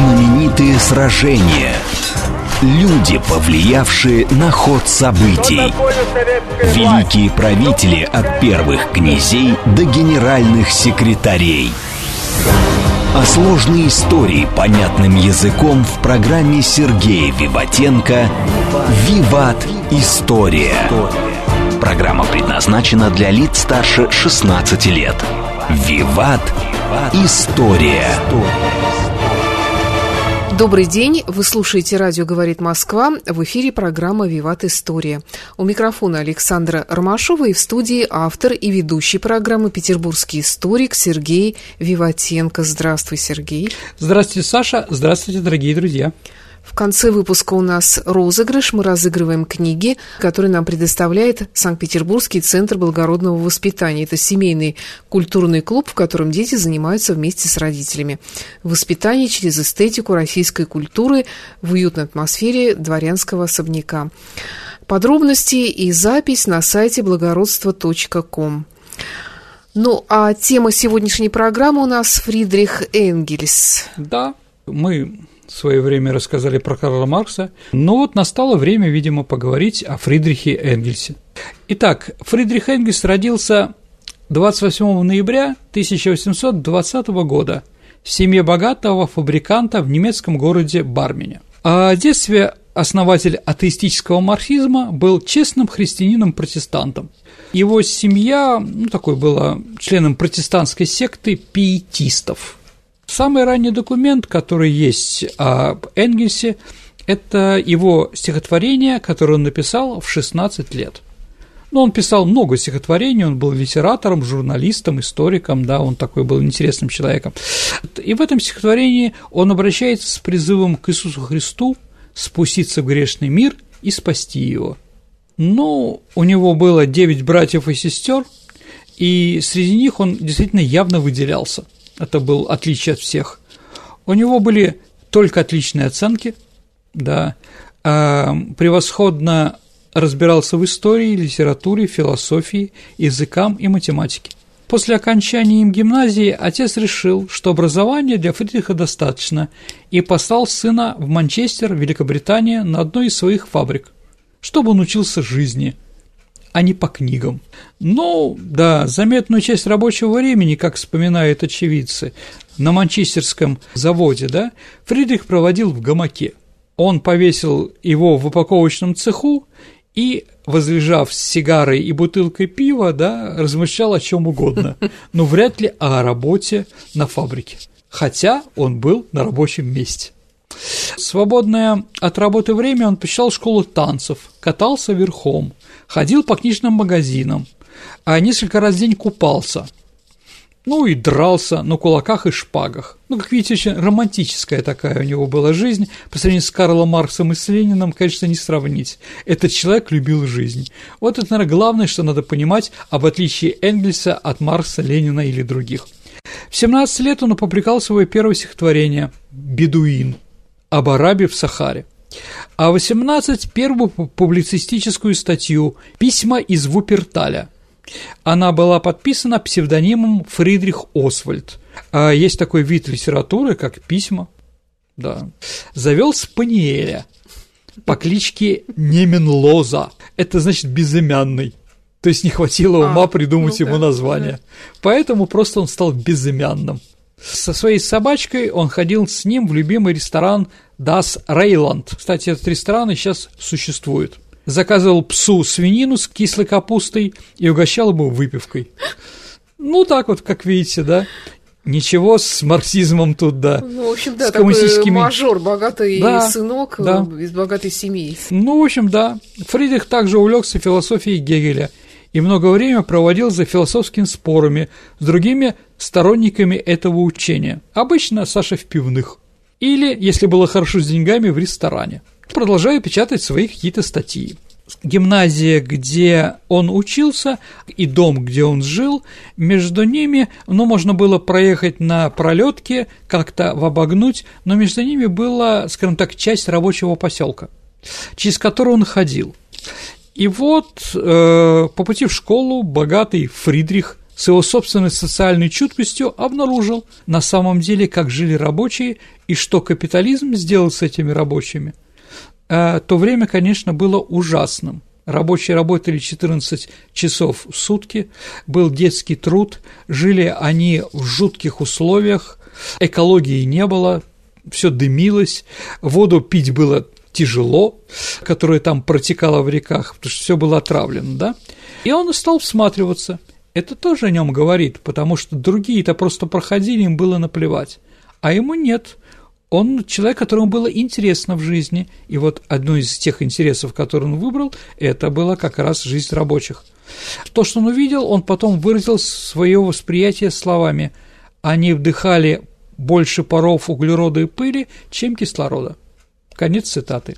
Знаменитые сражения. Люди, повлиявшие на ход событий. Великие правители от первых князей до генеральных секретарей. О сложной истории понятным языком в программе Сергея Виватенко «Виват. История». Программа предназначена для лиц старше 16 лет. «Виват. История». Добрый день, вы слушаете «Радио говорит Москва», в эфире программа «Виват История». У микрофона Александра Ромашова и в студии автор и ведущий программы петербургский историк Сергей Виватенко. Здравствуй, Сергей. Здравствуйте, Саша. Здравствуйте, дорогие друзья. В конце выпуска у нас розыгрыш. Мы разыгрываем книги, которые нам предоставляет Санкт-Петербургский центр благородного воспитания. Это семейный культурный клуб, в котором дети занимаются вместе с родителями. Воспитание через эстетику российской культуры в уютной атмосфере дворянского особняка. Подробности и запись на сайте благородство.ком. Ну, а тема сегодняшней программы у нас Фридрих Энгельс. Да, мы в свое время рассказали про Карла Маркса, но вот настало время, видимо, поговорить о Фридрихе Энгельсе. Итак, Фридрих Энгельс родился 28 ноября 1820 года в семье богатого фабриканта в немецком городе Бармене. А детстве основатель атеистического марксизма был честным христианином-протестантом. Его семья, ну, такой была членом протестантской секты пиетистов – Самый ранний документ, который есть об Энгельсе, это его стихотворение, которое он написал в 16 лет. Но он писал много стихотворений, он был литератором, журналистом, историком, да, он такой был интересным человеком. И в этом стихотворении он обращается с призывом к Иисусу Христу спуститься в грешный мир и спасти его. Ну, у него было девять братьев и сестер, и среди них он действительно явно выделялся – это был отличие от всех. У него были только отличные оценки, да, а, превосходно разбирался в истории, литературе, философии, языкам и математике. После окончания им гимназии отец решил, что образования для Фридриха достаточно, и послал сына в Манчестер, Великобритания, на одной из своих фабрик, чтобы он учился жизни – а не по книгам. Ну, да, заметную часть рабочего времени, как вспоминают очевидцы, на манчестерском заводе, да, Фридрих проводил в гамаке. Он повесил его в упаковочном цеху и, возлежав с сигарой и бутылкой пива, да, размышлял о чем угодно, но вряд ли о работе на фабрике, хотя он был на рабочем месте. Свободное от работы время он посещал школу танцев, катался верхом, ходил по книжным магазинам, а несколько раз в день купался. Ну и дрался на кулаках и шпагах. Ну, как видите, очень романтическая такая у него была жизнь. По сравнению с Карлом Марксом и с Лениным, конечно, не сравнить. Этот человек любил жизнь. Вот это, наверное, главное, что надо понимать об отличии Энгельса от Маркса, Ленина или других. В 17 лет он опубликовал свое первое стихотворение «Бедуин» об Арабе в Сахаре а 18 – первую публицистическую статью «Письма из Вуперталя». Она была подписана псевдонимом Фридрих Освальд. А есть такой вид литературы, как письма. Да. Завел Спаниеля по кличке Неменлоза. Это значит безымянный. То есть не хватило а, ума придумать ну, ему да, название. Да. Поэтому просто он стал безымянным. Со своей собачкой он ходил с ним в любимый ресторан Das Reyland. Кстати, этот ресторан сейчас существует. Заказывал псу свинину с кислой капустой и угощал ему выпивкой. Ну, так вот, как видите, да. Ничего с марксизмом тут, да. Ну, в общем, да, с коммунистическими... такой мажор, богатый да, сынок да. из богатой семьи. Ну, в общем, да. Фридрих также увлекся философией Гегеля и много времени проводил за философскими спорами с другими сторонниками этого учения, обычно Саша в пивных, или, если было хорошо с деньгами, в ресторане. Продолжаю печатать свои какие-то статьи. Гимназия, где он учился, и дом, где он жил, между ними, ну, можно было проехать на пролетке, как-то обогнуть, но между ними была, скажем так, часть рабочего поселка, через который он ходил. И вот э, по пути в школу богатый Фридрих с его собственной социальной чуткостью обнаружил на самом деле, как жили рабочие и что капитализм сделал с этими рабочими. А то время, конечно, было ужасным. Рабочие работали 14 часов в сутки, был детский труд, жили они в жутких условиях, экологии не было, все дымилось, воду пить было тяжело, которая там протекала в реках, потому что все было отравлено, да? И он стал всматриваться. Это тоже о нем говорит, потому что другие-то просто проходили, им было наплевать. А ему нет. Он человек, которому было интересно в жизни, и вот одно из тех интересов, которые он выбрал, это было как раз жизнь рабочих. То, что он увидел, он потом выразил свое восприятие словами «они вдыхали больше паров углерода и пыли, чем кислорода». Конец цитаты.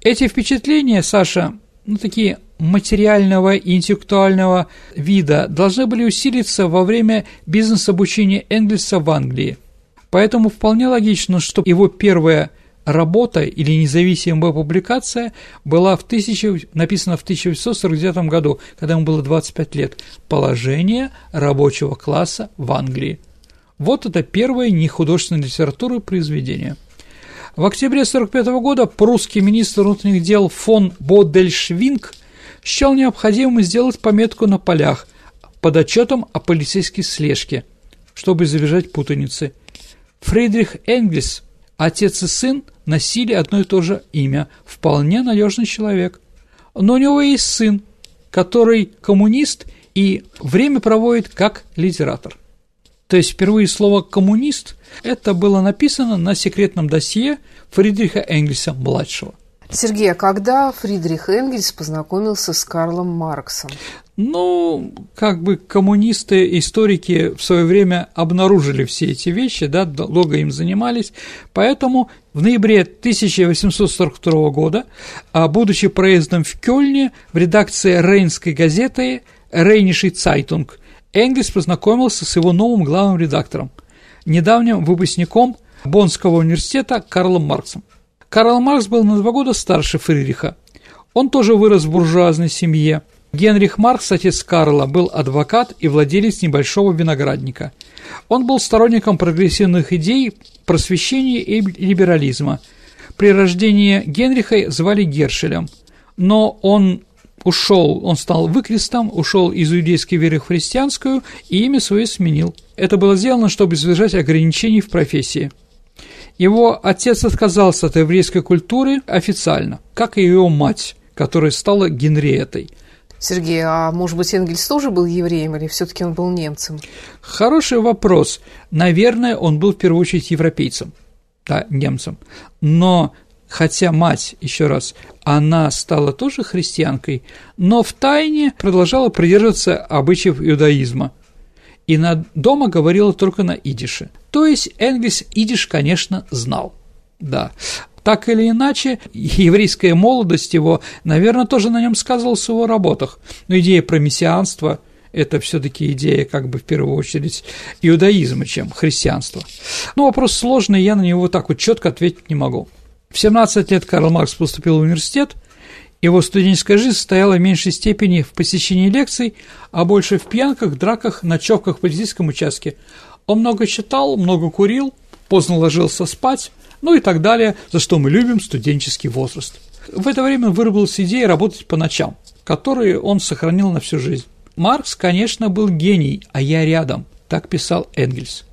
Эти впечатления, Саша, ну, такие материального и интеллектуального вида должны были усилиться во время бизнес-обучения Энгельса в Англии. Поэтому вполне логично, что его первая работа или независимая публикация была в 1000, написана в 1849 году, когда ему было 25 лет «Положение рабочего класса в Англии». Вот это первое нехудожественное литература произведение – в октябре 1945 года прусский министр внутренних дел фон Бодельшвинг счел необходимым сделать пометку на полях под отчетом о полицейской слежке, чтобы избежать путаницы. Фридрих Энгельс, отец и сын, носили одно и то же имя, вполне надежный человек. Но у него есть сын, который коммунист и время проводит как литератор. То есть впервые слово «коммунист» это было написано на секретном досье Фридриха Энгельса-младшего. Сергей, а когда Фридрих Энгельс познакомился с Карлом Марксом? Ну, как бы коммунисты, историки в свое время обнаружили все эти вещи, да, долго им занимались, поэтому в ноябре 1842 года, а будучи проездом в Кёльне, в редакции Рейнской газеты «Rheinische Zeitung», Энгельс познакомился с его новым главным редактором, недавним выпускником Боннского университета Карлом Марксом. Карл Маркс был на два года старше Фридриха. Он тоже вырос в буржуазной семье. Генрих Маркс, отец Карла, был адвокат и владелец небольшого виноградника. Он был сторонником прогрессивных идей, просвещения и либерализма. При рождении Генриха звали Гершелем, но он ушел, он стал выкрестом, ушел из иудейской веры в христианскую и имя свое сменил. Это было сделано, чтобы избежать ограничений в профессии. Его отец отказался от еврейской культуры официально, как и его мать, которая стала Генриетой. Сергей, а может быть Энгельс тоже был евреем или все-таки он был немцем? Хороший вопрос. Наверное, он был в первую очередь европейцем, да, немцем. Но хотя мать, еще раз, она стала тоже христианкой, но в тайне продолжала придерживаться обычаев иудаизма и на дома говорила только на идише. То есть Энгельс идиш, конечно, знал. Да. Так или иначе, еврейская молодость его, наверное, тоже на нем сказывалась в его работах. Но идея про мессианство – это все-таки идея, как бы в первую очередь, иудаизма, чем христианства. Но вопрос сложный, я на него так вот четко ответить не могу. В 17 лет Карл Маркс поступил в университет, его студенческая жизнь состояла в меньшей степени в посещении лекций, а больше в пьянках, драках, ночевках в полицейском участке. Он много читал, много курил, поздно ложился спать, ну и так далее, за что мы любим студенческий возраст. В это время выработалась идея работать по ночам, которые он сохранил на всю жизнь. Маркс, конечно, был гений, а я рядом, так писал Энгельс.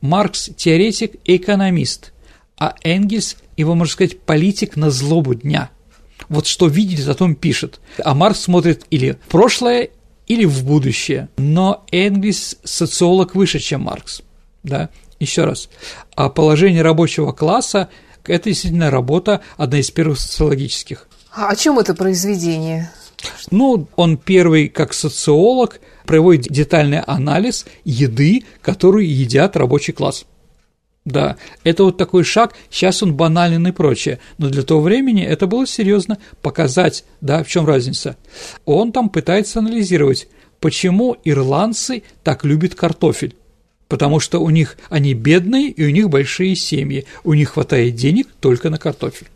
Маркс – теоретик и экономист, а Энгельс – его, можно сказать, политик на злобу дня – вот что видит, о том пишет. А Маркс смотрит или в прошлое, или в будущее. Но Энгельс социолог выше, чем Маркс. Да? Еще раз. А положение рабочего класса – это действительно работа, одна из первых социологических. А о чем это произведение? Ну, он первый, как социолог, проводит детальный анализ еды, которую едят рабочий класс. Да, это вот такой шаг, сейчас он банален и прочее, но для того времени это было серьезно показать, да, в чем разница. Он там пытается анализировать, почему ирландцы так любят картофель. Потому что у них они бедные и у них большие семьи, у них хватает денег только на картофель.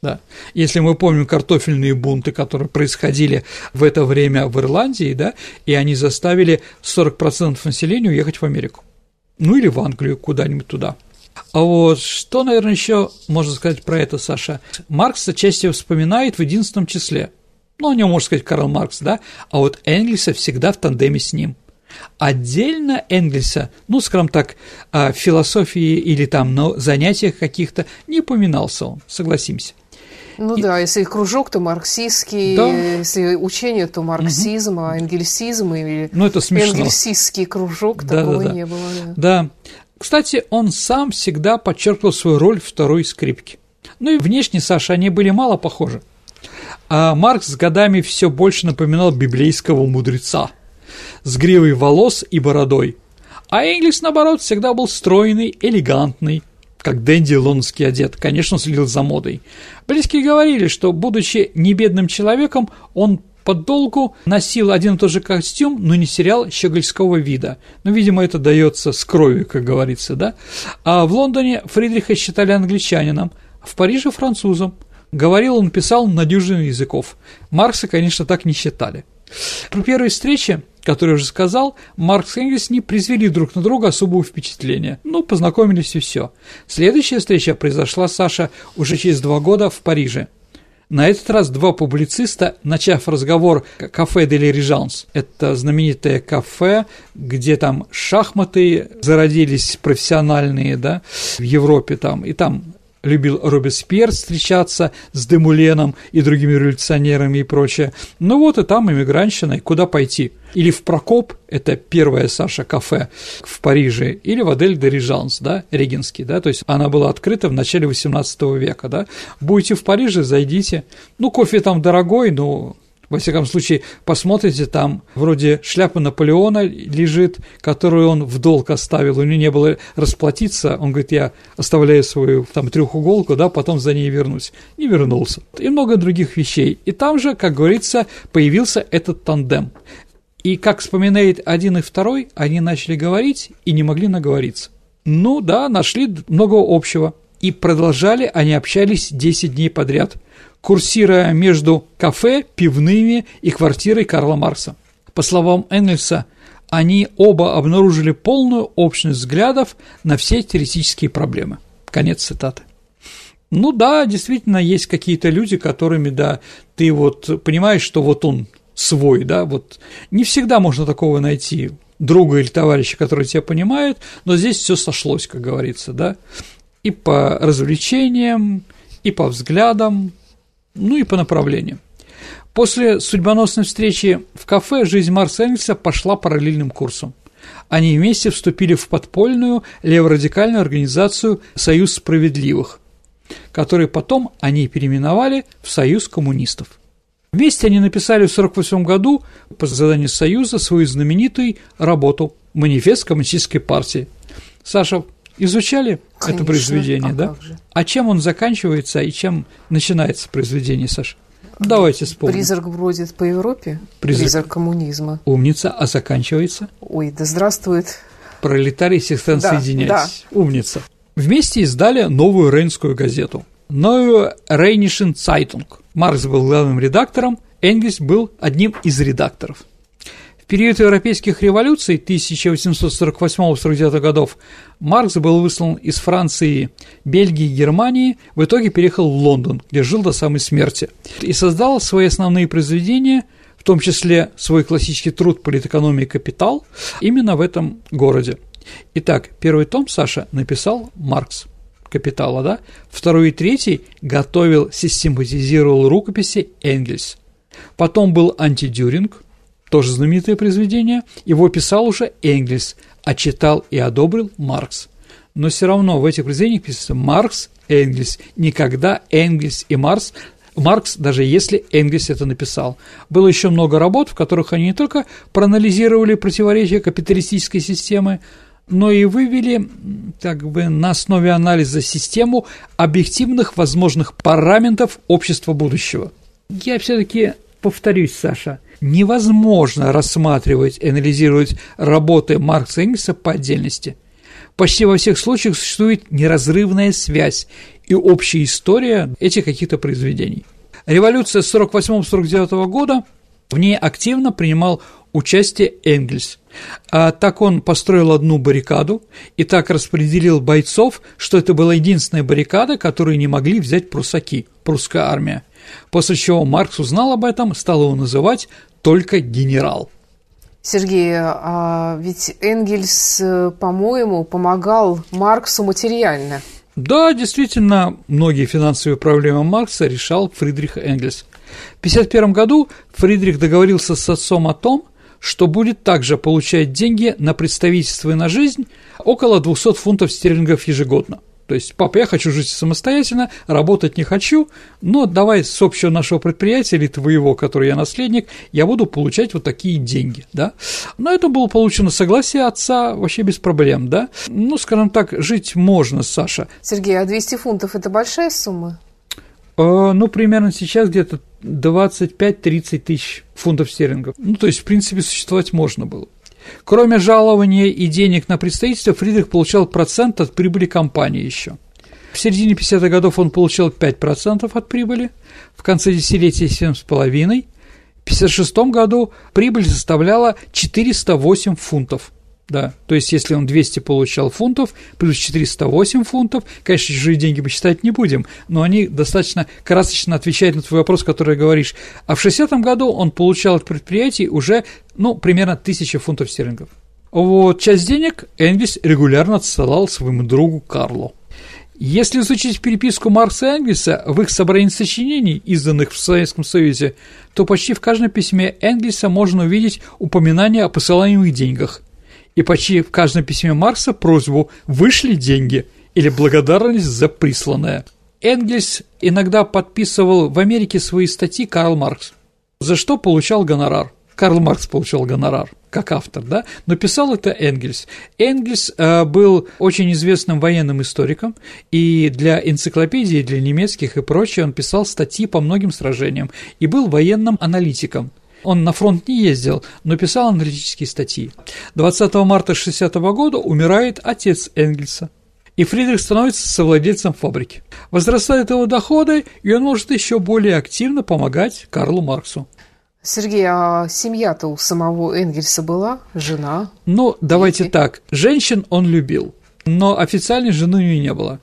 Да. Если мы помним картофельные бунты, которые происходили в это время в Ирландии, да, и они заставили 40% населения уехать в Америку. Ну или в Англию, куда-нибудь туда. А вот что, наверное, еще можно сказать про это, Саша? Маркс отчасти вспоминает в единственном числе. Ну, о нем можно сказать Карл Маркс, да? А вот Энгельса всегда в тандеме с ним. Отдельно Энгельса, ну, скажем так, о философии или там на занятиях каких-то не упоминался он, согласимся. Ну и... да, если кружок, то марксистский, да. если учение, то марксизм, угу. а энгельсизм или ну, это смешно. энгельсистский кружок, да, такого да, да. не было. Да. да. Кстати, он сам всегда подчеркивал свою роль второй скрипки. Ну и внешне, Саша, они были мало похожи. А Маркс с годами все больше напоминал библейского мудреца с гривой волос и бородой. А Энгельс, наоборот, всегда был стройный, элегантный, как Дэнди лондонский одет, конечно, следил за модой. Близкие говорили, что, будучи небедным человеком, он подолгу носил один и тот же костюм, но не сериал щегольского вида. Ну, видимо, это дается с кровью, как говорится, да? А в Лондоне Фридриха считали англичанином, в Париже – французом. Говорил он, писал на дюжину языков. Маркса, конечно, так не считали. При первой встрече, которую уже сказал, Маркс и Энгельс не произвели друг на друга особого впечатления. Ну, познакомились и все. Следующая встреча произошла, Саша, уже через два года в Париже – на этот раз два публициста, начав разговор «Кафе де Режанс», это знаменитое кафе, где там шахматы зародились профессиональные, да, в Европе там, и там любил Робеспьер встречаться с Демуленом и другими революционерами и прочее. Ну вот и там иммигрантщина, и куда пойти? Или в Прокоп, это первое Саша кафе в Париже, или в Адель де Рижанс, да, Регинский, да, то есть она была открыта в начале 18 века, да. Будете в Париже, зайдите. Ну, кофе там дорогой, но во всяком случае, посмотрите, там вроде шляпа Наполеона лежит, которую он в долг оставил, у него не было расплатиться, он говорит, я оставляю свою там трехуголку, да, потом за ней вернусь. Не вернулся. И много других вещей. И там же, как говорится, появился этот тандем. И, как вспоминает один и второй, они начали говорить и не могли наговориться. Ну да, нашли много общего. И продолжали, они общались 10 дней подряд – курсируя между кафе, пивными и квартирой Карла Маркса. По словам Энгельса, они оба обнаружили полную общность взглядов на все теоретические проблемы. Конец цитаты. Ну да, действительно, есть какие-то люди, которыми, да, ты вот понимаешь, что вот он свой, да, вот не всегда можно такого найти, друга или товарища, который тебя понимает, но здесь все сошлось, как говорится, да, и по развлечениям, и по взглядам, ну и по направлению. После судьбоносной встречи в кафе жизнь Марса Энгельса пошла параллельным курсом. Они вместе вступили в подпольную леворадикальную организацию «Союз справедливых», который потом они переименовали в «Союз коммунистов». Вместе они написали в 1948 году по заданию Союза свою знаменитую работу «Манифест коммунистической партии». Саша, изучали Конечно, это произведение, а да? А чем он заканчивается и чем начинается произведение, Саша? Давайте вспомним. Призрак бродит по Европе. Призрак, Призрак коммунизма. Умница, а заканчивается? Ой, да здравствует. Пролетарии всех стран, да, соединяйтесь. Да. Умница. Вместе издали новую рейнскую газету. Новую Rheinische Zeitung. Маркс был главным редактором, Энгельс был одним из редакторов период европейских революций 1848-49 годов Маркс был выслан из Франции, Бельгии и Германии, в итоге переехал в Лондон, где жил до самой смерти, и создал свои основные произведения, в том числе свой классический труд «Политэкономия и капитал», именно в этом городе. Итак, первый том Саша написал Маркс «Капитала», да? Второй и третий готовил, систематизировал рукописи Энгельс. Потом был антидюринг – тоже знаменитое произведение, его писал уже Энгельс, а читал и одобрил Маркс. Но все равно в этих произведениях пишется Маркс, Энгельс, никогда Энгельс и Маркс Маркс, даже если Энгельс это написал. Было еще много работ, в которых они не только проанализировали противоречия капиталистической системы, но и вывели как бы на основе анализа систему объективных возможных параметров общества будущего. Я все-таки повторюсь, Саша, невозможно рассматривать анализировать работы Маркса и Энгельса по отдельности. Почти во всех случаях существует неразрывная связь, и общая история этих каких-то произведений. Революция 48-49 года, в ней активно принимал участие Энгельс. А так он построил одну баррикаду и так распределил бойцов, что это была единственная баррикада, которую не могли взять прусаки, прусская армия. После чего Маркс узнал об этом, стал его называть только генерал. Сергей, а ведь Энгельс, по-моему, помогал Марксу материально. Да, действительно, многие финансовые проблемы Маркса решал Фридрих Энгельс. В 1951 году Фридрих договорился с отцом о том, что будет также получать деньги на представительство и на жизнь около 200 фунтов стерлингов ежегодно. То есть, папа, я хочу жить самостоятельно, работать не хочу, но давай с общего нашего предприятия или твоего, который я наследник, я буду получать вот такие деньги, да. Но это было получено согласие отца вообще без проблем, да. Ну, скажем так, жить можно, Саша. Сергей, а 200 фунтов – это большая сумма? Э, ну, примерно сейчас где-то 25-30 тысяч фунтов стерлингов. Ну, то есть, в принципе, существовать можно было. Кроме жалования и денег на представительство, Фридрих получал процент от прибыли компании еще. В середине 50-х годов он получал 5% от прибыли, в конце десятилетия 7,5%, в 1956 году прибыль составляла 408 фунтов – да, то есть если он 200 получал фунтов, плюс 408 фунтов, конечно, чужие деньги мы считать не будем, но они достаточно красочно отвечают на твой вопрос, который говоришь. А в 60-м году он получал от предприятий уже, ну, примерно 1000 фунтов стерлингов. Вот, часть денег Энгельс регулярно отсылал своему другу Карлу. Если изучить переписку Маркса и Энгельса в их собрании сочинений, изданных в Советском Союзе, то почти в каждом письме Энгельса можно увидеть упоминание о посылаемых деньгах – и почти в каждом письме Маркса просьбу «вышли деньги» или благодарность за присланное. Энгельс иногда подписывал в Америке свои статьи Карл Маркс, за что получал гонорар. Карл Маркс получал гонорар как автор, да, но писал это Энгельс. Энгельс э, был очень известным военным историком, и для энциклопедии, для немецких и прочее он писал статьи по многим сражениям и был военным аналитиком. Он на фронт не ездил, но писал аналитические статьи. 20 марта 60 -го года умирает отец Энгельса, и Фридрих становится совладельцем фабрики. Возрастают его доходы, и он может еще более активно помогать Карлу Марксу. Сергей, а семья-то у самого Энгельса была? Жена? Ну, давайте дети? так. Женщин он любил, но официальной жены у него не было.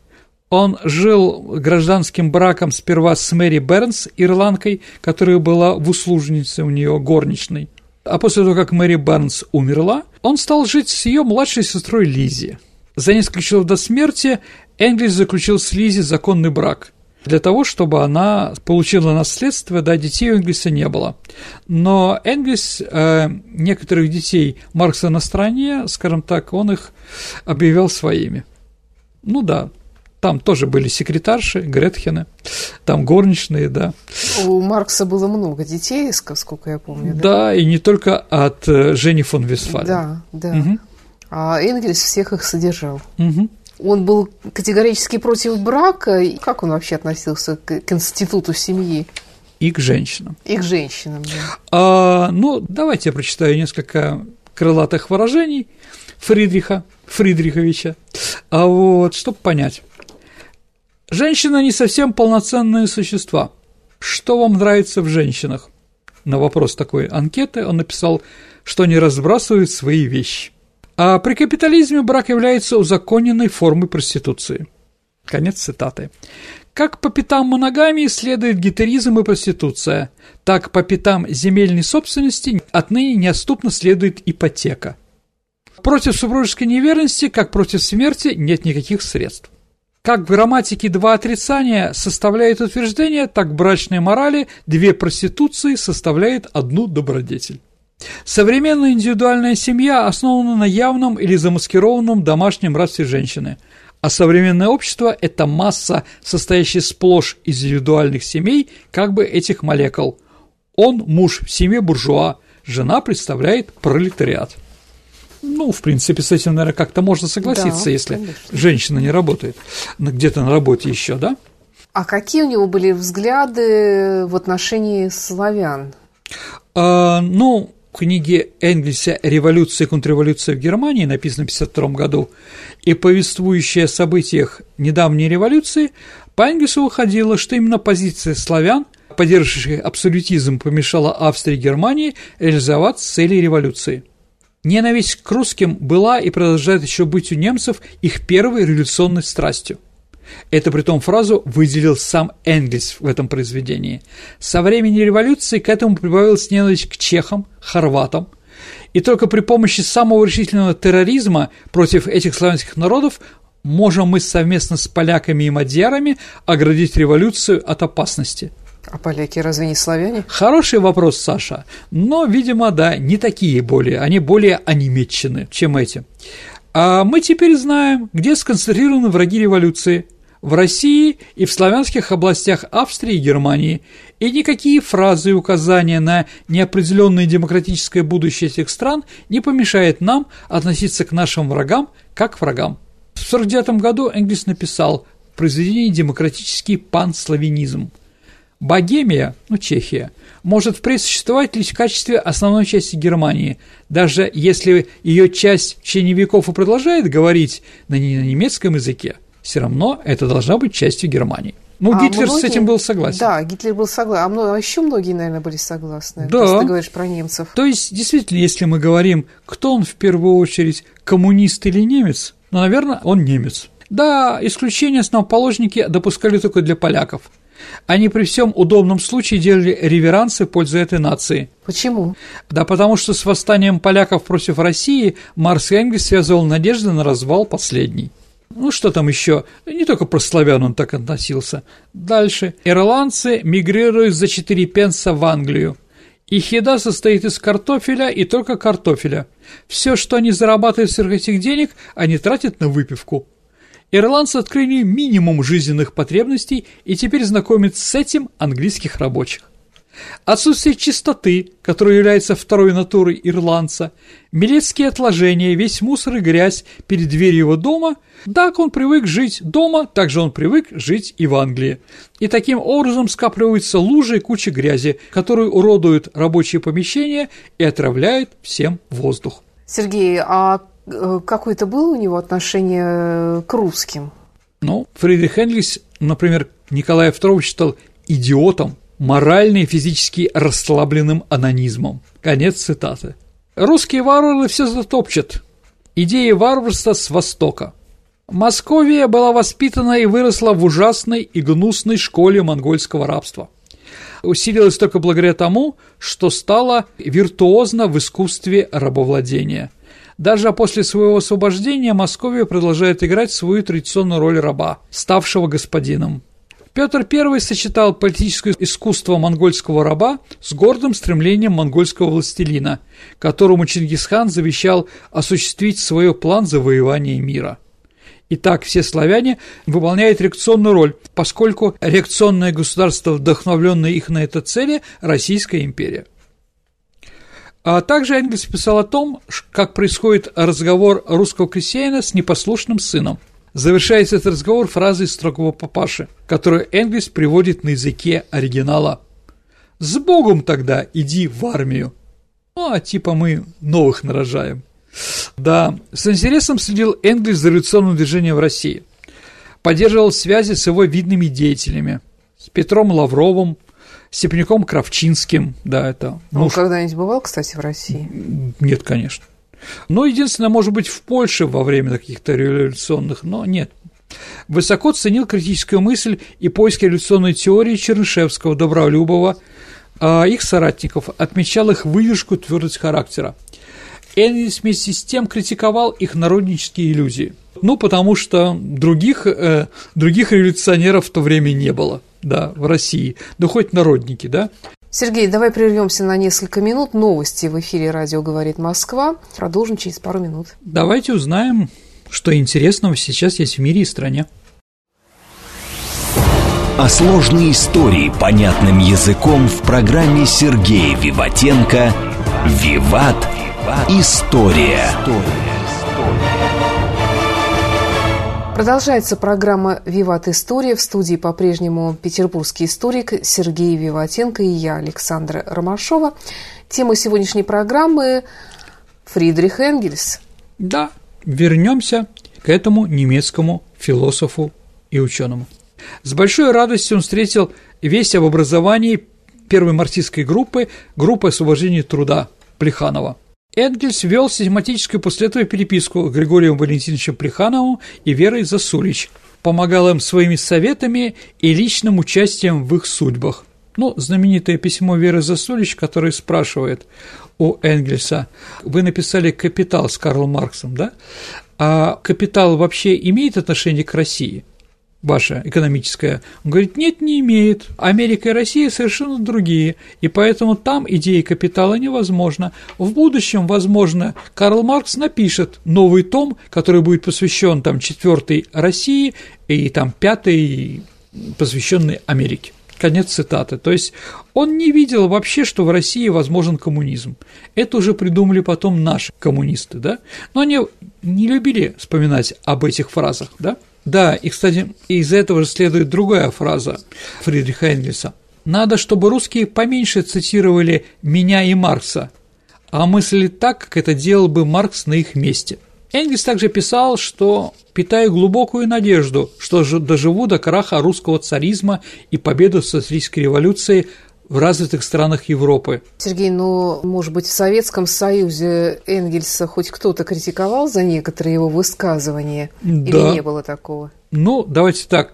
Он жил гражданским браком сперва с Мэри Бернс, ирландкой, которая была в услужнице у нее горничной. А после того, как Мэри Бернс умерла, он стал жить с ее младшей сестрой Лизи. За несколько часов до смерти Энгельс заключил с Лизи законный брак для того, чтобы она получила наследство, да, детей у Энгельса не было. Но Энгельс э, некоторых детей Маркса на стороне, скажем так, он их объявил своими. Ну да, там тоже были секретарши, Гретхены, там горничные, да. У Маркса было много детей, сколько я помню. Да, да и не только от э, Жени фон Вестфален. Да, да. Угу. А Энгельс всех их содержал. Угу. Он был категорически против брака. Как он вообще относился к, к институту семьи? И к женщинам. И к женщинам, да. А, ну, давайте я прочитаю несколько крылатых выражений Фридриха, Фридриховича, а вот, чтобы понять. Женщина не совсем полноценные существа. Что вам нравится в женщинах? На вопрос такой анкеты он написал, что они разбрасывают свои вещи. А при капитализме брак является узаконенной формой проституции. Конец цитаты. Как по пятам моногамии следует гетеризм и проституция, так по пятам земельной собственности отныне неотступно следует ипотека. Против супружеской неверности, как против смерти, нет никаких средств. Как в грамматике два отрицания составляют утверждение, так в брачной морали две проституции составляют одну добродетель. Современная индивидуальная семья основана на явном или замаскированном домашнем рабстве женщины, а современное общество – это масса, состоящая сплошь из индивидуальных семей, как бы этих молекул. Он – муж в семье буржуа, жена представляет пролетариат. Ну, в принципе, с этим, наверное, как-то можно согласиться, да, если конечно. женщина не работает где-то на работе еще, да? А какие у него были взгляды в отношении славян? А, ну, в книге Энгельса «Революция и контрреволюция в Германии», написанной в 1952 году, и повествующая о событиях недавней революции, по Энгельсу выходило, что именно позиция славян, поддерживающих абсолютизм, помешала Австрии и Германии реализовать цели революции. Ненависть к русским была и продолжает еще быть у немцев их первой революционной страстью. Это при том фразу выделил сам Энгельс в этом произведении. Со времени революции к этому прибавилась ненависть к чехам, хорватам, и только при помощи самого решительного терроризма против этих славянских народов можем мы совместно с поляками и мадьярами оградить революцию от опасности – а поляки разве не славяне? Хороший вопрос, Саша. Но, видимо, да, не такие более, они более онемечены, чем эти. А мы теперь знаем, где сконцентрированы враги революции. В России и в славянских областях Австрии и Германии. И никакие фразы и указания на неопределенное демократическое будущее этих стран не помешает нам относиться к нашим врагам как к врагам. В 1949 году Энгельс написал в произведении «Демократический панславянизм», Богемия, ну Чехия, может впредь существовать лишь в качестве основной части Германии, даже если ее часть в течение веков и продолжает говорить на, немецком языке, все равно это должна быть частью Германии. Ну, а Гитлер многие, с этим был согласен. Да, Гитлер был согласен. А, а еще многие, наверное, были согласны. Да. Если ты говоришь про немцев. То есть, действительно, если мы говорим, кто он в первую очередь, коммунист или немец, ну, наверное, он немец. Да, исключения основоположники допускали только для поляков – они при всем удобном случае делали реверансы в пользу этой нации. Почему? Да потому что с восстанием поляков против России Марс Энгельс связывал надежды на развал последней. Ну, что там еще? Не только про славян он так относился. Дальше. Ирландцы мигрируют за 4 пенса в Англию. Их еда состоит из картофеля и только картофеля. Все, что они зарабатывают с этих денег, они тратят на выпивку. Ирландцы открыли минимум жизненных потребностей и теперь знакомят с этим английских рабочих. Отсутствие чистоты, которая является второй натурой ирландца, милецкие отложения, весь мусор и грязь перед дверью его дома, так он привык жить дома, так же он привык жить и в Англии. И таким образом скапливаются лужи и куча грязи, которые уродуют рабочие помещения и отравляют всем воздух. Сергей, а какое-то было у него отношение э, к русским? Ну, Фридрих Энгельс, например, Николая II считал идиотом, морально и физически расслабленным анонизмом. Конец цитаты. Русские варвары все затопчат. Идеи варварства с Востока. Московия была воспитана и выросла в ужасной и гнусной школе монгольского рабства. Усилилась только благодаря тому, что стала виртуозно в искусстве рабовладения – даже после своего освобождения Московия продолжает играть свою традиционную роль раба, ставшего господином. Петр I сочетал политическое искусство монгольского раба с гордым стремлением монгольского властелина, которому Чингисхан завещал осуществить свой план завоевания мира. Итак, все славяне выполняют реакционную роль, поскольку реакционное государство, вдохновленное их на это цели, Российская империя. А также Энгельс писал о том, как происходит разговор русского крестьянина с непослушным сыном. Завершается этот разговор фразой строгого папаши, которую Энгельс приводит на языке оригинала. «С Богом тогда иди в армию». Ну, а типа мы новых нарожаем. Да, с интересом следил Энгельс за революционным движением в России. Поддерживал связи с его видными деятелями, с Петром Лавровым, Степняком Кравчинским, да, это... Он муж... когда-нибудь бывал, кстати, в России? Нет, конечно. Но единственное, может быть, в Польше во время каких-то революционных, но нет. Высоко ценил критическую мысль и поиски революционной теории Чернышевского, Добролюбова, а их соратников, отмечал их выдержку твердость характера. Энгельс вместе с тем критиковал их народнические иллюзии. Ну, потому что других, э, других революционеров в то время не было да, в России, да хоть народники, да. Сергей, давай прервемся на несколько минут. Новости в эфире «Радио говорит Москва». Продолжим через пару минут. Давайте узнаем, что интересного сейчас есть в мире и стране. О сложной истории понятным языком в программе Сергея Виватенко «Виват. История». История. Продолжается программа «Виват История». В студии по-прежнему петербургский историк Сергей Виватенко и я, Александра Ромашова. Тема сегодняшней программы – Фридрих Энгельс. Да, вернемся к этому немецкому философу и ученому. С большой радостью он встретил весть об образовании первой марксистской группы, группы освобождения труда Плеханова – Энгельс вел систематическую после этого переписку с Григорием Валентиновичем Плехановым и Верой Засулич, помогал им своими советами и личным участием в их судьбах. Ну, знаменитое письмо Веры Засулич, которое спрашивает у Энгельса, вы написали «Капитал» с Карлом Марксом, да? А «Капитал» вообще имеет отношение к России – ваша экономическая? Он говорит, нет, не имеет. Америка и Россия совершенно другие, и поэтому там идеи капитала невозможно. В будущем, возможно, Карл Маркс напишет новый том, который будет посвящен там четвертой России и там пятый посвященный Америке. Конец цитаты. То есть он не видел вообще, что в России возможен коммунизм. Это уже придумали потом наши коммунисты, да? Но они не любили вспоминать об этих фразах, да? Да, и, кстати, из этого же следует другая фраза Фридриха Энгельса. «Надо, чтобы русские поменьше цитировали меня и Маркса, а мыслили так, как это делал бы Маркс на их месте». Энгельс также писал, что «питаю глубокую надежду, что доживу до краха русского царизма и победы социалистической революции в развитых странах Европы. Сергей, ну, может быть, в Советском Союзе Энгельса хоть кто-то критиковал за некоторые его высказывания? Да. Или не было такого? Ну, давайте так.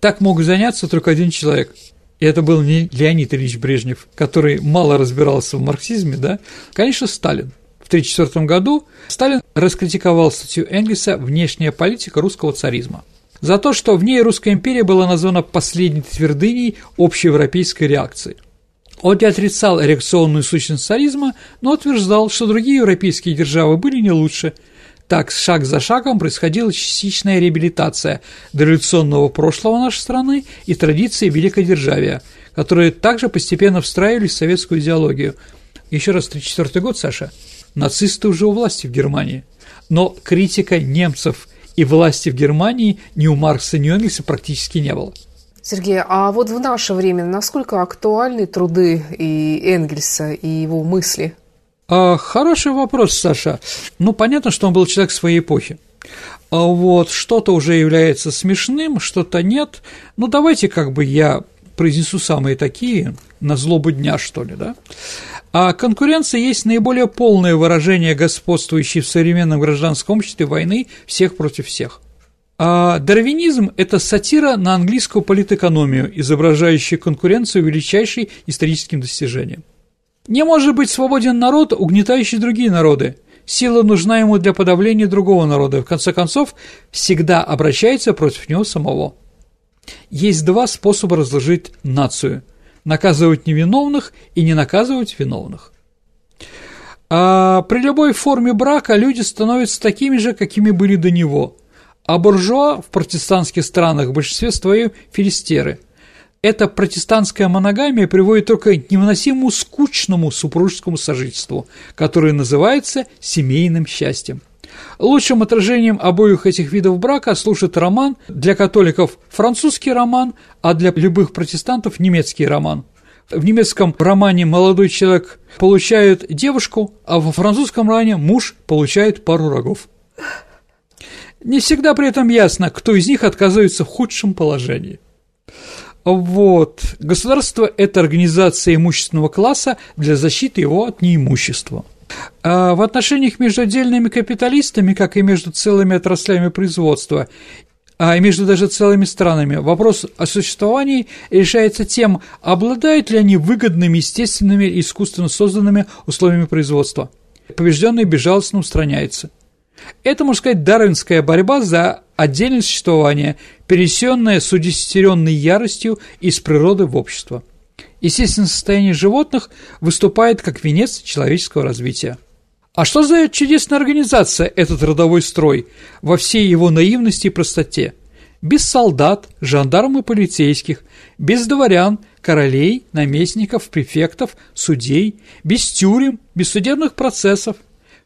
Так мог заняться только один человек. И это был не Леонид Ильич Брежнев, который мало разбирался в марксизме, да? Конечно, Сталин. В 1934 году Сталин раскритиковал статью Энгельса «Внешняя политика русского царизма» за то, что в ней Русская империя была названа последней твердыней общеевропейской реакции. Он не отрицал реакционную сущность царизма, но утверждал, что другие европейские державы были не лучше. Так, шаг за шагом происходила частичная реабилитация дореволюционного прошлого нашей страны и традиции великодержавия, которые также постепенно встраивались в советскую идеологию. Еще раз, 1934 год, Саша, нацисты уже у власти в Германии, но критика немцев – и власти в Германии ни у Маркса, ни у Энгельса практически не было. Сергей, а вот в наше время насколько актуальны труды и Энгельса, и его мысли? А, хороший вопрос, Саша. Ну, понятно, что он был человек своей эпохи. А вот что-то уже является смешным, что-то нет. Ну, давайте как бы я произнесу самые такие, на злобу дня, что ли, да? А конкуренция есть наиболее полное выражение господствующей в современном гражданском обществе войны всех против всех. А дарвинизм – это сатира на английскую политэкономию, изображающая конкуренцию величайшей историческим достижением. Не может быть свободен народ, угнетающий другие народы. Сила нужна ему для подавления другого народа, в конце концов, всегда обращается против него самого. Есть два способа разложить нацию – наказывать невиновных и не наказывать виновных. А при любой форме брака люди становятся такими же, какими были до него, а буржуа в протестантских странах в большинстве своем филистеры. Эта протестантская моногамия приводит только к невыносимому скучному супружескому сожительству, которое называется семейным счастьем. Лучшим отражением обоих этих видов брака служит роман, для католиков французский роман, а для любых протестантов немецкий роман. В немецком романе молодой человек получает девушку, а во французском романе муж получает пару рогов. Не всегда при этом ясно, кто из них отказывается в худшем положении. Вот. Государство – это организация имущественного класса для защиты его от неимущества – в отношениях между отдельными капиталистами, как и между целыми отраслями производства, а между даже целыми странами, вопрос о существовании решается тем, обладают ли они выгодными, естественными и искусственно созданными условиями производства. Побежденный безжалостно устраняется. Это, можно сказать, дарвинская борьба за отдельное существование, перенесенная с удесятеренной яростью из природы в общество. Естественное состояние животных выступает как венец человеческого развития. А что за чудесная организация этот родовой строй во всей его наивности и простоте? Без солдат, жандарм и полицейских, без дворян, королей, наместников, префектов, судей, без тюрем, без судебных процессов.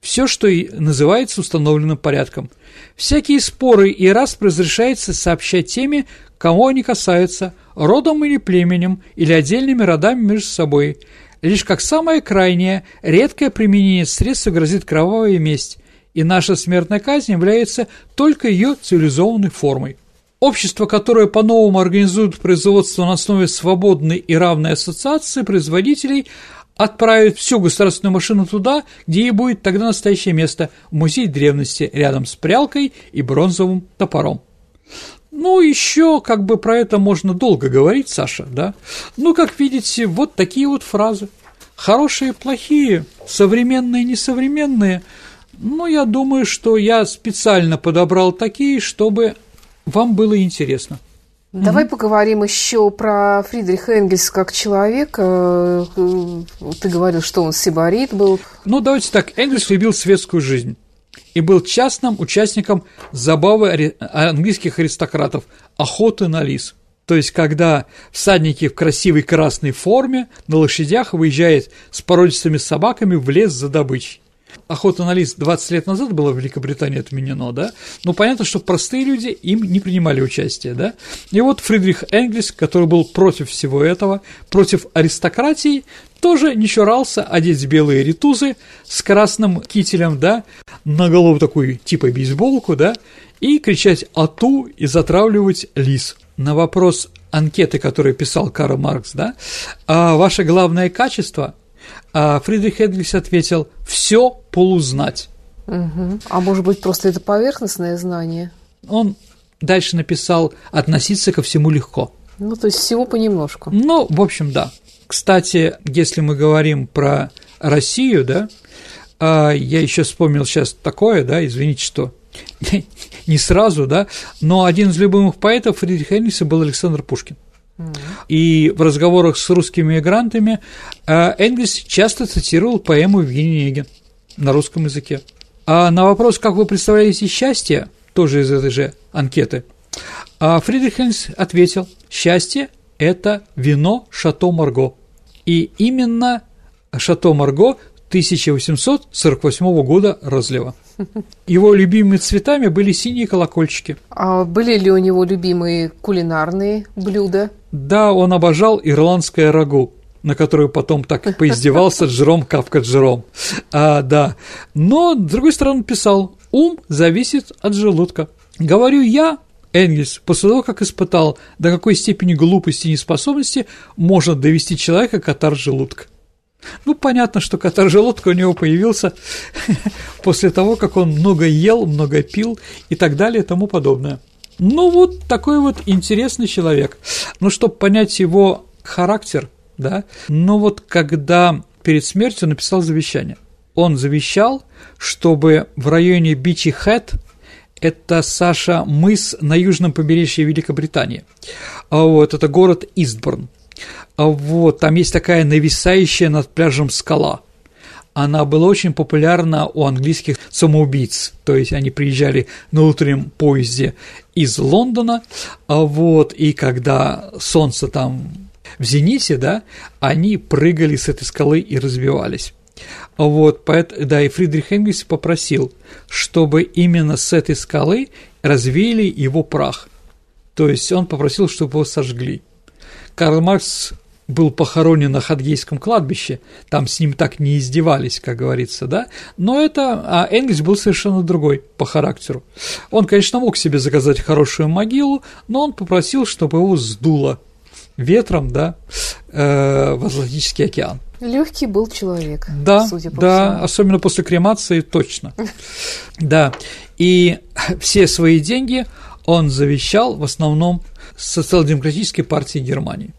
все, что и называется установленным порядком. Всякие споры и раз разрешается сообщать теме, кого они касаются, родом или племенем, или отдельными родами между собой. Лишь как самое крайнее, редкое применение средства грозит кровавая месть, и наша смертная казнь является только ее цивилизованной формой. Общество, которое по-новому организует производство на основе свободной и равной ассоциации производителей, отправит всю государственную машину туда, где ей будет тогда настоящее место – в музей древности, рядом с прялкой и бронзовым топором. Ну, еще как бы про это можно долго говорить, Саша, да? Ну, как видите, вот такие вот фразы. Хорошие, плохие, современные, несовременные. Ну, я думаю, что я специально подобрал такие, чтобы вам было интересно. Давай угу. поговорим еще про Фридриха Энгельса как человека. Э, ты говорил, что он сибарит был. Ну, давайте так. Энгельс любил светскую жизнь и был частным участником забавы английских аристократов – охоты на лис. То есть, когда всадники в красивой красной форме на лошадях выезжают с породистыми собаками в лес за добычей охота на лис 20 лет назад была в Великобритании отменено, да, но понятно, что простые люди им не принимали участие, да, и вот Фридрих Энгельс, который был против всего этого, против аристократии, тоже не чурался одеть белые ритузы с красным кителем, да, на голову такую типа бейсболку, да, и кричать «Ату!» и затравливать лис. На вопрос анкеты, которую писал Карл Маркс, да, а ваше главное качество а Фридрих Энгельс ответил «все полузнать». Угу. А может быть, просто это поверхностное знание? Он дальше написал «относиться ко всему легко». Ну, то есть всего понемножку. Ну, в общем, да. Кстати, если мы говорим про Россию, да, а, я еще вспомнил сейчас такое, да, извините, что не сразу, да, но один из любимых поэтов Фридриха Энгельса был Александр Пушкин. И в разговорах с русскими мигрантами э, Энгельс часто цитировал поэму Евгения Онегин на русском языке. А на вопрос, как вы представляете счастье, тоже из этой же анкеты, а Фридрих Энгельс ответил, счастье – это вино Шато Марго. И именно Шато Марго 1848 года разлива. Его любимыми цветами были синие колокольчики. А были ли у него любимые кулинарные блюда? Да, он обожал ирландское рагу на которую потом так поиздевался Джером Кавка Джером. А, да. Но, с другой стороны, писал, ум зависит от желудка. Говорю я, Энгельс, после того, как испытал, до какой степени глупости и неспособности можно довести человека катар желудка. Ну, понятно, что катар желудка у него появился после того, как он много ел, много пил и так далее и тому подобное. Ну, вот такой вот интересный человек. Ну, чтобы понять его характер, да, ну вот когда перед смертью написал завещание, он завещал, чтобы в районе Бичи Хэт, это, Саша, мыс на южном побережье Великобритании, а вот, это город Истборн, а вот, там есть такая нависающая над пляжем скала. Она была очень популярна у английских самоубийц, то есть они приезжали на утреннем поезде из Лондона, а вот, и когда солнце там в зените, да, они прыгали с этой скалы и разбивались. А вот, поэтому, да, и Фридрих Энгельс попросил, чтобы именно с этой скалы развеяли его прах. То есть он попросил, чтобы его сожгли. Карл Маркс был похоронен на Хадгейском кладбище, там с ним так не издевались, как говорится, да, но это, а Энгельс был совершенно другой по характеру. Он, конечно, мог себе заказать хорошую могилу, но он попросил, чтобы его сдуло ветром, да, э, в Атлантический океан. Легкий был человек. Да, судя по да, всему. особенно после кремации, точно. Да, и все свои деньги он завещал в основном социал-демократической партии Германии.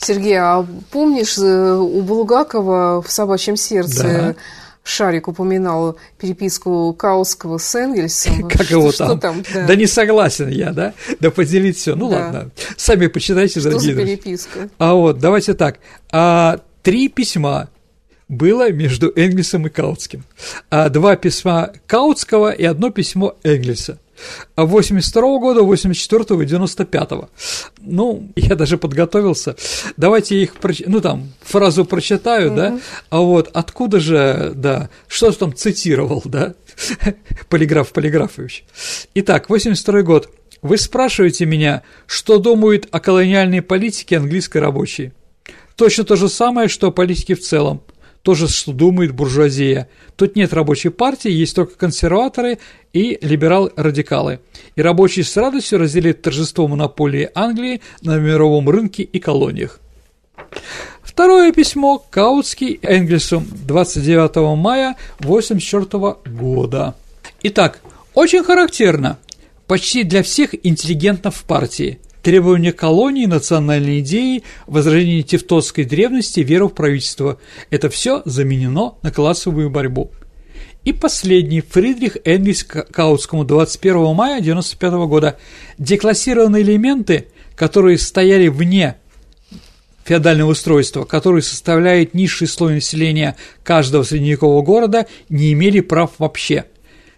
Сергей, а помнишь, э, у Булгакова в «Собачьем сердце» да. Шарик упоминал переписку Кауского с Энгельсом. Как его там? там? Да. да не согласен я, да? Да поделить все. Ну да. ладно, сами почитайте, что дорогие за переписка? А вот, давайте так. А, три письма было между Энгельсом и Каутским. А два письма Каутского и одно письмо Энгельса. А 82 года, 84 и 95 -го. Ну, я даже подготовился. Давайте я их, проч... ну, там, фразу прочитаю, mm-hmm. да, а вот откуда же, да, что там цитировал, да, Полиграф Полиграфович. Итак, 82 год. Вы спрашиваете меня, что думают о колониальной политике английской рабочей. Точно то же самое, что о политике в целом. То же, что думает буржуазия. Тут нет рабочей партии, есть только консерваторы и либерал-радикалы. И рабочие с радостью разделят торжество монополии Англии на мировом рынке и колониях. Второе письмо Каутский Энгельсу 29 мая 1984 года. Итак, очень характерно, почти для всех интеллигентов в партии. Требования колонии, национальной идеи, возрождение тевтонской древности, веру в правительство – это все заменено на классовую борьбу. И последний, Фридрих Энгельс Каутскому 21 мая 1995 года. Деклассированные элементы, которые стояли вне феодального устройства, который составляет низший слой населения каждого средневекового города, не имели прав вообще.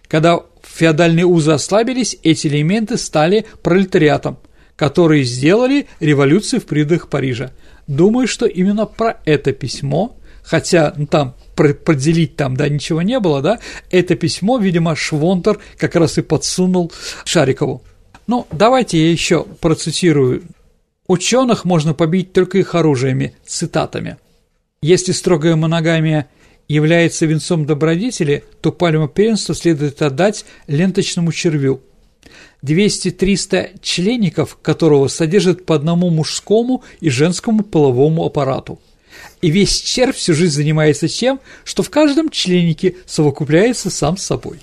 Когда феодальные узы ослабились, эти элементы стали пролетариатом, которые сделали революцию в придах Парижа. Думаю, что именно про это письмо, хотя ну, там поделить там, да, ничего не было, да, это письмо, видимо, Швонтер как раз и подсунул Шарикову. Ну, давайте я еще процитирую. Ученых можно побить только их оружиями, цитатами. Если строгая моногамия – является венцом добродетели, то пальму первенства следует отдать ленточному червю, 200-300 членников которого содержат по одному мужскому и женскому половому аппарату. И весь червь всю жизнь занимается тем, что в каждом членнике совокупляется сам с собой.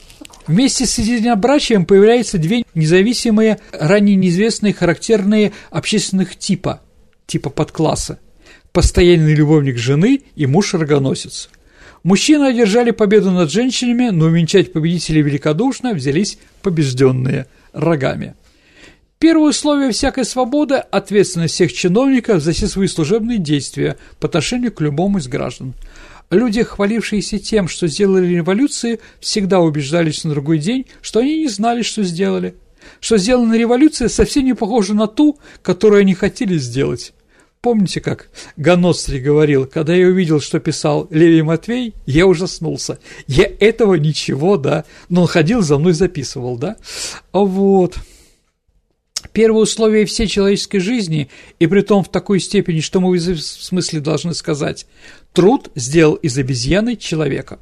Вместе с единобрачием появляются две независимые, ранее неизвестные характерные общественных типа, типа подкласса – постоянный любовник жены и муж-рогоносец. Мужчины одержали победу над женщинами, но увенчать победителей великодушно взялись побежденные рогами. Первое условие всякой свободы – ответственность всех чиновников за все свои служебные действия по отношению к любому из граждан. Люди, хвалившиеся тем, что сделали революции, всегда убеждались на другой день, что они не знали, что сделали. Что сделанная революция совсем не похожа на ту, которую они хотели сделать. Помните, как Ганостри говорил, когда я увидел, что писал Левий Матвей, я ужаснулся. Я этого ничего, да, но он ходил за мной записывал, да. Вот. Первое условие всей человеческой жизни, и при том в такой степени, что мы в смысле должны сказать, труд сделал из обезьяны человека.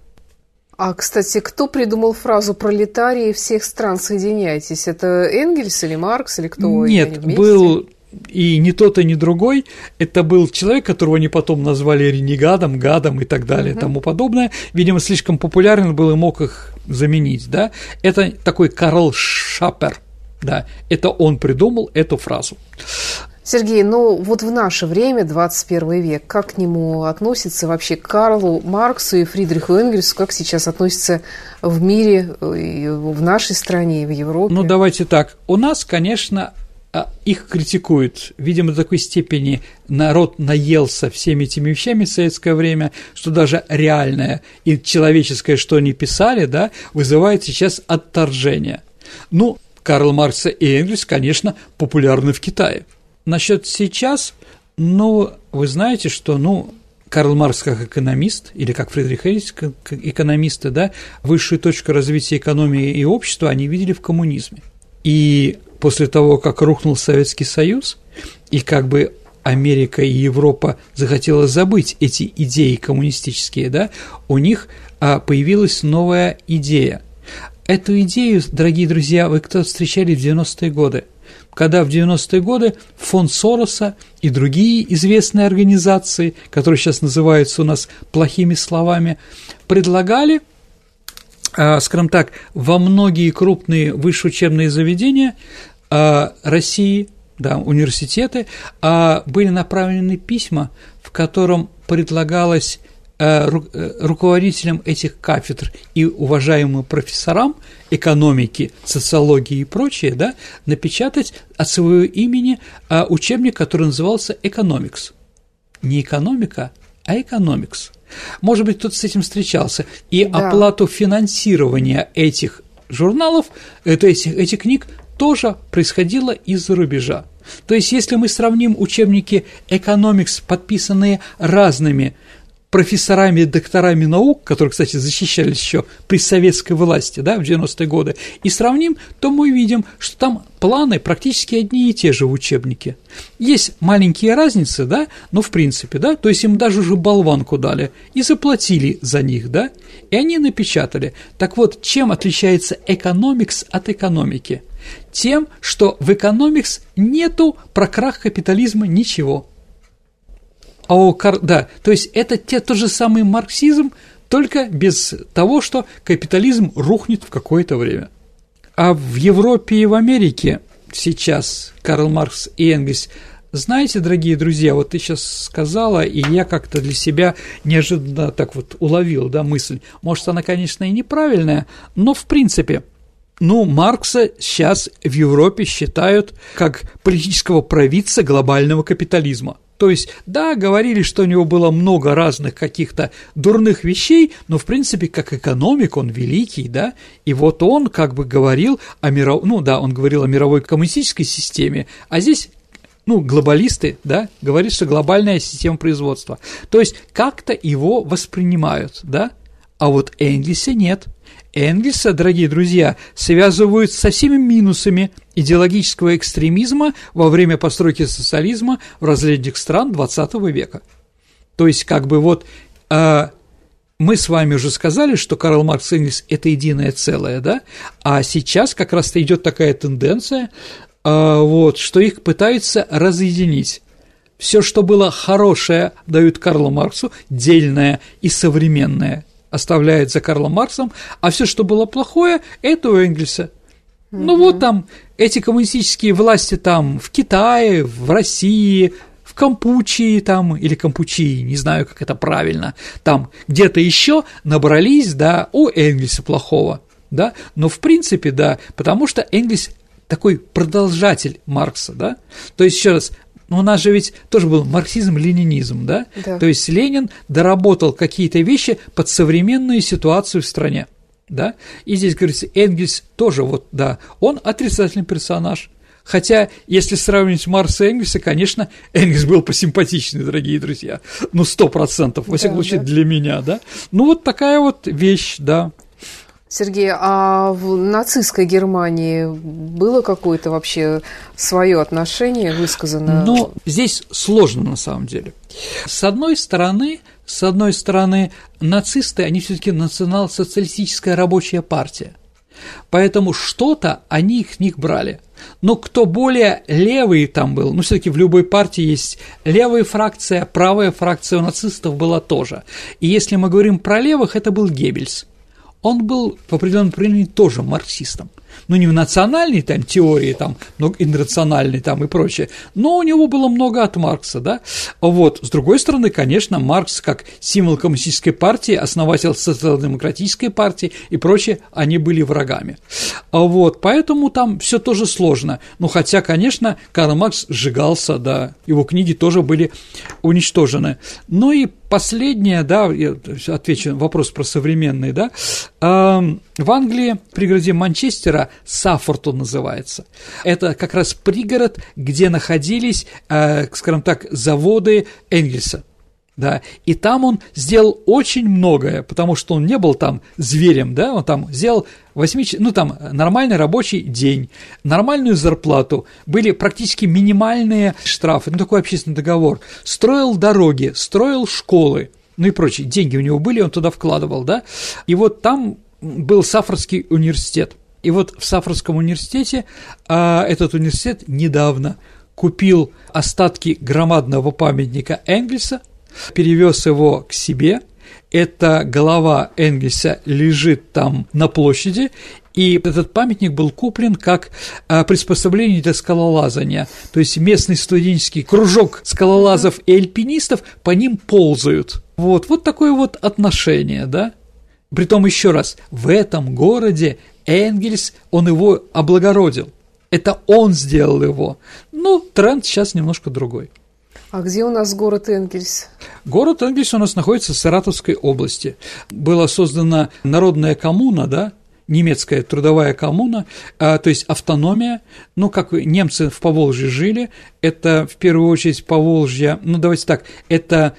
А, кстати, кто придумал фразу «пролетарии всех стран соединяйтесь»? Это Энгельс или Маркс или кто? Нет, был и ни тот, и ни другой, это был человек, которого они потом назвали ренегадом, гадом и так далее и тому подобное. Видимо, слишком популярен был и мог их заменить, да. Это такой Карл Шапер, да, это он придумал эту фразу. Сергей, ну вот в наше время, 21 век, как к нему относится вообще к Карлу Марксу и Фридриху Энгельсу, как сейчас относятся в мире, и в нашей стране, в Европе? Ну, давайте так. У нас, конечно, их критикуют. Видимо, до такой степени народ наелся всеми этими вещами в советское время, что даже реальное и человеческое, что они писали, да, вызывает сейчас отторжение. Ну, Карл Маркс и Энгельс, конечно, популярны в Китае. Насчет сейчас, ну, вы знаете, что, ну, Карл Маркс как экономист, или как Фридрих Энгельс как экономисты, да, высшую точку развития экономии и общества они видели в коммунизме. И после того, как рухнул Советский Союз, и как бы Америка и Европа захотела забыть эти идеи коммунистические, да, у них а, появилась новая идея. Эту идею, дорогие друзья, вы кто встречали в 90-е годы, когда в 90-е годы фонд Сороса и другие известные организации, которые сейчас называются у нас плохими словами, предлагали – а, скажем так, во многие крупные высшие учебные заведения России, да, университеты, а, были направлены письма, в котором предлагалось э, руководителям этих кафедр и уважаемым профессорам экономики, социологии и прочее, да, напечатать от своего имени учебник, который назывался «Экономикс». Не экономика, а экономикс. Может быть, кто-то с этим встречался. И да. оплату финансирования этих журналов, это этих, этих книг тоже происходило из-за рубежа. То есть, если мы сравним учебники Economics, подписанные разными профессорами и докторами наук, которые, кстати, защищались еще при советской власти да, в 90-е годы, и сравним, то мы видим, что там планы практически одни и те же в учебнике. Есть маленькие разницы, да, но в принципе, да, то есть им даже уже болванку дали и заплатили за них, да, и они напечатали. Так вот, чем отличается экономикс от экономики? Тем, что в экономикс нету про крах капитализма ничего – а Кар... Да, то есть это те, тот же самый марксизм, только без того, что капитализм рухнет в какое-то время. А в Европе и в Америке сейчас Карл Маркс и Энгельс знаете, дорогие друзья, вот ты сейчас сказала, и я как-то для себя неожиданно так вот уловил, да, мысль. Может, она, конечно, и неправильная, но в принципе, ну, Маркса сейчас в Европе считают как политического провидца глобального капитализма – то есть, да, говорили, что у него было много разных каких-то дурных вещей, но, в принципе, как экономик он великий, да, и вот он как бы говорил о миров... ну да, он говорил о мировой коммунистической системе, а здесь ну, глобалисты, да, говорят, что глобальная система производства. То есть как-то его воспринимают, да, а вот Энгельса нет – Энгельса, дорогие друзья, связывают со всеми минусами идеологического экстремизма во время постройки социализма в различных стран XX века. То есть, как бы вот э, мы с вами уже сказали, что Карл Маркс и Энгельс – это единое целое, да, а сейчас как раз-то идет такая тенденция, э, вот, что их пытаются разъединить. Все, что было хорошее, дают Карлу Марксу, дельное и современное – оставляет за Карлом Марксом, а все, что было плохое, это у Энгельса. Mm-hmm. Ну вот там эти коммунистические власти там в Китае, в России, в Кампучии там, или Кампучии, не знаю, как это правильно, там где-то еще набрались, да, у Энгельса плохого, да, но в принципе, да, потому что Энгельс такой продолжатель Маркса, да, то есть, еще раз, но у нас же ведь тоже был марксизм-ленинизм, да? да? То есть Ленин доработал какие-то вещи под современную ситуацию в стране, да? И здесь говорится, Энгельс тоже вот, да, он отрицательный персонаж. Хотя, если сравнивать Марса и Энгельса, конечно, Энгельс был посимпатичнее, дорогие друзья. Ну, сто процентов, во всяком да, случае, да. для меня, да. Ну, вот такая вот вещь, да. Сергей, а в нацистской Германии было какое-то вообще свое отношение высказано? Ну, здесь сложно на самом деле. С одной стороны, с одной стороны, нацисты, они все-таки национал-социалистическая рабочая партия. Поэтому что-то они их них брали. Но кто более левый там был, ну, все-таки в любой партии есть левая фракция, правая фракция у нацистов была тоже. И если мы говорим про левых, это был Геббельс он был в определенном направлении тоже марксистом. Ну, не в национальной там теории, там, но иррациональной там и прочее, но у него было много от Маркса, да, вот, с другой стороны, конечно, Маркс как символ коммунистической партии, основатель социал-демократической партии и прочее, они были врагами, вот, поэтому там все тоже сложно, ну, хотя, конечно, Карл Маркс сжигался, да, его книги тоже были уничтожены, ну и последнее, да, я отвечу на вопрос про современные, да, в Англии, в пригороде Манчестера, Саффорд он называется. Это как раз пригород, где находились, э, скажем так, заводы Энгельса. Да, и там он сделал очень многое, потому что он не был там зверем, да, он там сделал 8, ну там нормальный рабочий день, нормальную зарплату, были практически минимальные штрафы, ну такой общественный договор, строил дороги, строил школы, ну и прочее, деньги у него были, он туда вкладывал, да, и вот там был Сафорский университет. И вот в Сафорском университете а, этот университет недавно купил остатки громадного памятника Энгельса, перевез его к себе. Эта голова Энгельса лежит там на площади, и этот памятник был куплен как а, приспособление для скалолазания. То есть местный студенческий кружок скалолазов и альпинистов по ним ползают. Вот, вот такое вот отношение, да? Притом, еще раз, в этом городе Энгельс, он его облагородил. Это он сделал его. Ну, тренд сейчас немножко другой. А где у нас город Энгельс? Город Энгельс у нас находится в Саратовской области. Была создана народная коммуна, да, немецкая трудовая коммуна, а, то есть автономия, ну, как немцы в Поволжье жили, это в первую очередь Поволжье, ну, давайте так, это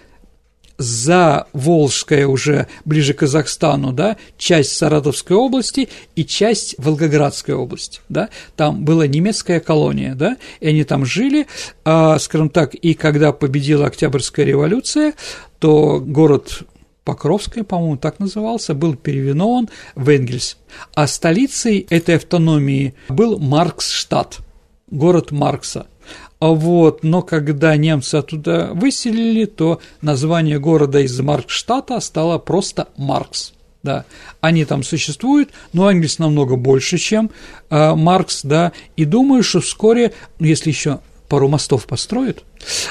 за Волжская уже ближе к Казахстану, да, часть Саратовской области и часть Волгоградской области, да, там была немецкая колония, да, и они там жили, а, скажем так, и когда победила Октябрьская революция, то город Покровская, по-моему, так назывался, был переименован в Энгельс. А столицей этой автономии был Марксштадт, город Маркса. А вот, но когда немцы оттуда выселили, то название города из Маркштадта стало просто Маркс. Да, они там существуют, но Энгельс намного больше, чем э, Маркс, да, и думаю, что вскоре, если еще пару мостов построят,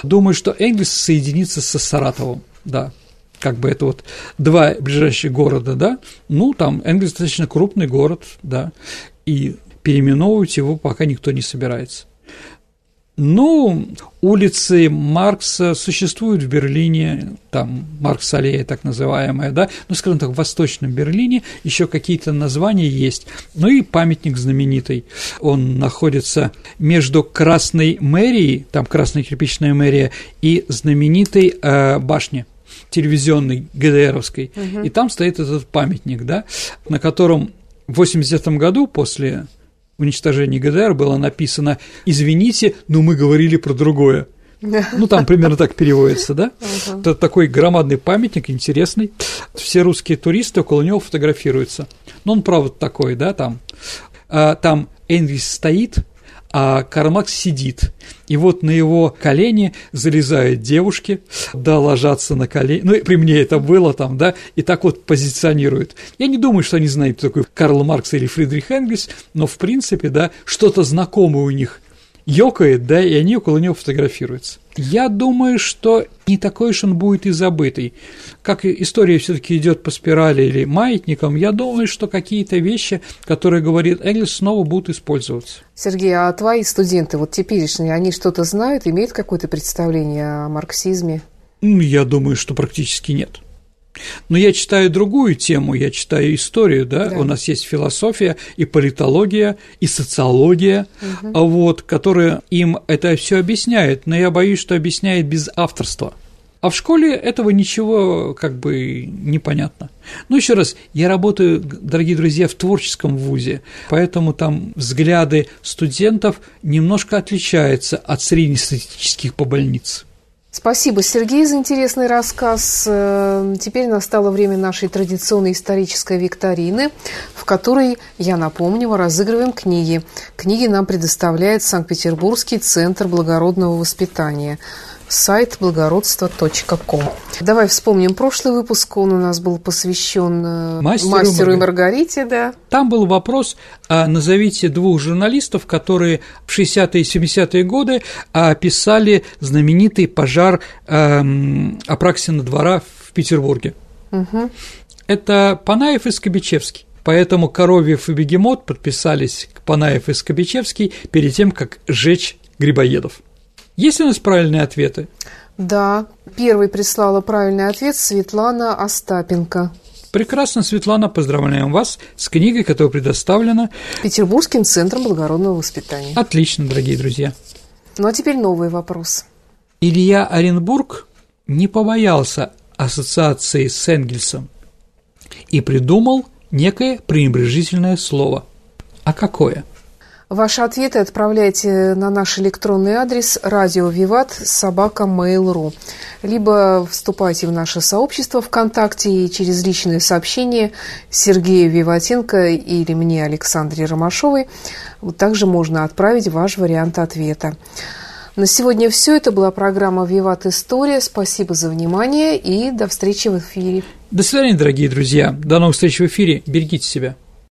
думаю, что Энгельс соединится со Саратовым, да, как бы это вот два ближайших города, да, ну, там Энгельс достаточно крупный город, да, и переименовывать его пока никто не собирается. Ну, улицы Маркса существуют в Берлине, там Маркс-аллея так называемая, да, ну, скажем так, в Восточном Берлине еще какие-то названия есть. Ну и памятник знаменитый, он находится между Красной мэрией, там Красная кирпичная мэрия, и знаменитой э, башней телевизионной ГДРовской, угу. и там стоит этот памятник, да, на котором в 80 году после уничтожения ГДР было написано «Извините, но мы говорили про другое». Ну, там примерно так переводится, да? Uh-huh. Это такой громадный памятник, интересный. Все русские туристы около него фотографируются. Но он, правда, такой, да, там. А, там Энвис стоит, а Кармакс сидит. И вот на его колени залезают девушки, да, ложатся на колени. Ну, при мне это было там, да, и так вот позиционируют. Я не думаю, что они знают, кто такой Карл Маркс или Фридрих Энгельс, но, в принципе, да, что-то знакомое у них ёкает, да, и они около него фотографируются. Я думаю, что не такой уж он будет и забытый. Как история все таки идет по спирали или маятникам, я думаю, что какие-то вещи, которые говорит Энгельс, снова будут использоваться. Сергей, а твои студенты, вот теперешние, они что-то знают, имеют какое-то представление о марксизме? Я думаю, что практически нет. Но я читаю другую тему, я читаю историю, да, да. у нас есть философия и политология, и социология, угу. вот, которые им это все объясняют, но я боюсь, что объясняет без авторства. А в школе этого ничего как бы непонятно. Ну, еще раз, я работаю, дорогие друзья, в творческом вузе, поэтому там взгляды студентов немножко отличаются от среднестатистических по больнице. Спасибо, Сергей, за интересный рассказ. Э, теперь настало время нашей традиционной исторической викторины, в которой, я напомню, мы разыгрываем книги. Книги нам предоставляет Санкт-Петербургский центр благородного воспитания – сайт благородство.ком. Давай вспомним прошлый выпуск, он у нас был посвящен э, мастеру, мастеру и Маргарите, да. Там был вопрос, а, назовите двух журналистов, которые в 60-е и 70-е годы описали знаменитый пожар эм, Апраксина двора в Петербурге. Угу. Это Панаев и Скобичевский. Поэтому Коровьев и Бегемот подписались к Панаев и Скобичевский перед тем, как сжечь Грибоедов. Есть у нас правильные ответы? Да, первый прислала правильный ответ Светлана Остапенко. Прекрасно, Светлана, поздравляем вас с книгой, которая предоставлена Петербургским центром благородного воспитания. Отлично, дорогие друзья. Ну а теперь новый вопрос. Илья Оренбург не побоялся ассоциации с Энгельсом и придумал некое пренебрежительное слово. А какое? – Ваши ответы отправляйте на наш электронный адрес радио Виват собака Mail.ru либо вступайте в наше сообщество ВКонтакте и через личное сообщение Сергея Виватенко или мне, Александре Ромашовой, также можно отправить ваш вариант ответа. На сегодня все. Это была программа «Виват История». Спасибо за внимание и до встречи в эфире. До свидания, дорогие друзья. До новых встреч в эфире. Берегите себя.